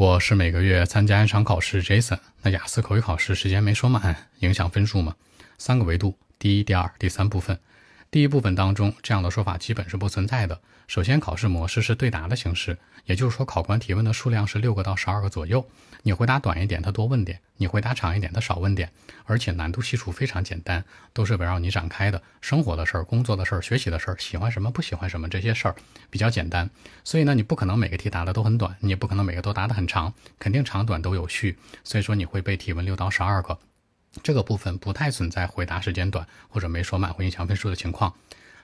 我是每个月参加一场考试，Jason。那雅思口语考试时间没说满，影响分数吗？三个维度：第一、第二、第三部分。第一部分当中，这样的说法基本是不存在的。首先，考试模式是对答的形式，也就是说，考官提问的数量是六个到十二个左右。你回答短一点，他多问点；你回答长一点，他少问点。而且难度系数非常简单，都是围绕你展开的生活的事儿、工作的事儿、学习的事儿、喜欢什么、不喜欢什么这些事儿比较简单。所以呢，你不可能每个题答的都很短，你也不可能每个都答得很长，肯定长短都有序。所以说，你会被提问六到十二个。这个部分不太存在回答时间短或者没说满会影响分数的情况。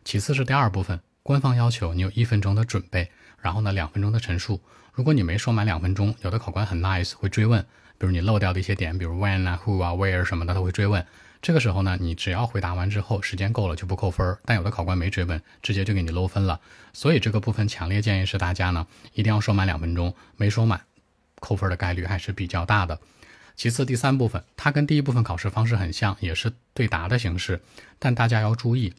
其次是第二部分，官方要求你有一分钟的准备，然后呢两分钟的陈述。如果你没说满两分钟，有的考官很 nice 会追问，比如你漏掉的一些点，比如 when 啊、who 啊、where 什么的，他会追问。这个时候呢，你只要回答完之后时间够了就不扣分。但有的考官没追问，直接就给你漏分了。所以这个部分强烈建议是大家呢一定要说满两分钟，没说满，扣分的概率还是比较大的。其次，第三部分它跟第一部分考试方式很像，也是对答的形式，但大家要注意，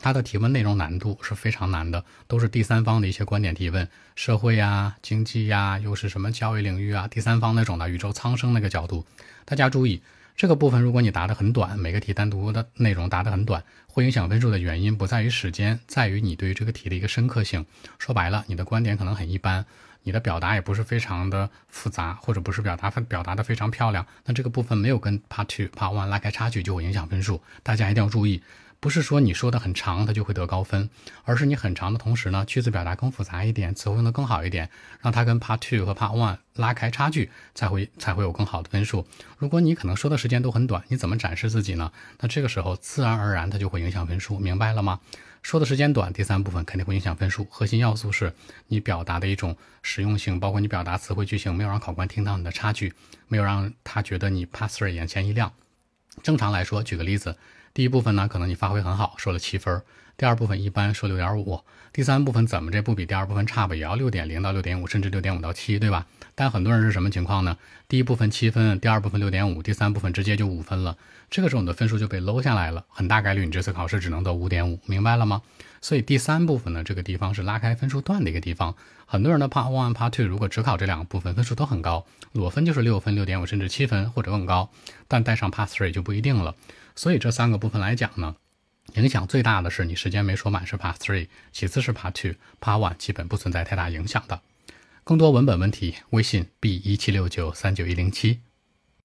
它的提问内容难度是非常难的，都是第三方的一些观点提问，社会呀、经济呀，又是什么教育领域啊，第三方那种的宇宙苍生那个角度。大家注意，这个部分如果你答得很短，每个题单独的内容答得很短，会影响分数的原因不在于时间，在于你对于这个题的一个深刻性。说白了，你的观点可能很一般。你的表达也不是非常的复杂，或者不是表达表达的非常漂亮，那这个部分没有跟 Part Two、Part One 拉开差距，就会影响分数。大家一定要注意，不是说你说的很长，它就会得高分，而是你很长的同时呢，句子表达更复杂一点，词汇用的更好一点，让它跟 Part Two 和 Part One 拉开差距，才会才会有更好的分数。如果你可能说的时间都很短，你怎么展示自己呢？那这个时候自然而然它就会影响分数，明白了吗？说的时间短，第三部分肯定会影响分数。核心要素是你表达的一种实用性，包括你表达词汇句型没有让考官听到你的差距，没有让他觉得你 pass three 眼前一亮。正常来说，举个例子，第一部分呢，可能你发挥很好，说了七分；第二部分一般，说六点五；第三部分怎么这不比第二部分差吧，也要六点零到六点五，甚至六点五到七，对吧？但很多人是什么情况呢？第一部分七分，第二部分六点五，第三部分直接就五分了。这个时候你的分数就被搂下来了，很大概率你这次考试只能得五点五，明白了吗？所以第三部分呢，这个地方是拉开分数段的一个地方。很多人的 Part One、Part Two 如果只考这两个部分，分数都很高，裸分就是六分、六点五甚至七分或者更高，但带上 Part Three 就不一定了。所以这三个部分来讲呢，影响最大的是你时间没说满是 Part Three，其次是 Part Two，Part One 基本不存在太大影响的。更多文本问题，微信 b 一七六九三九一零七。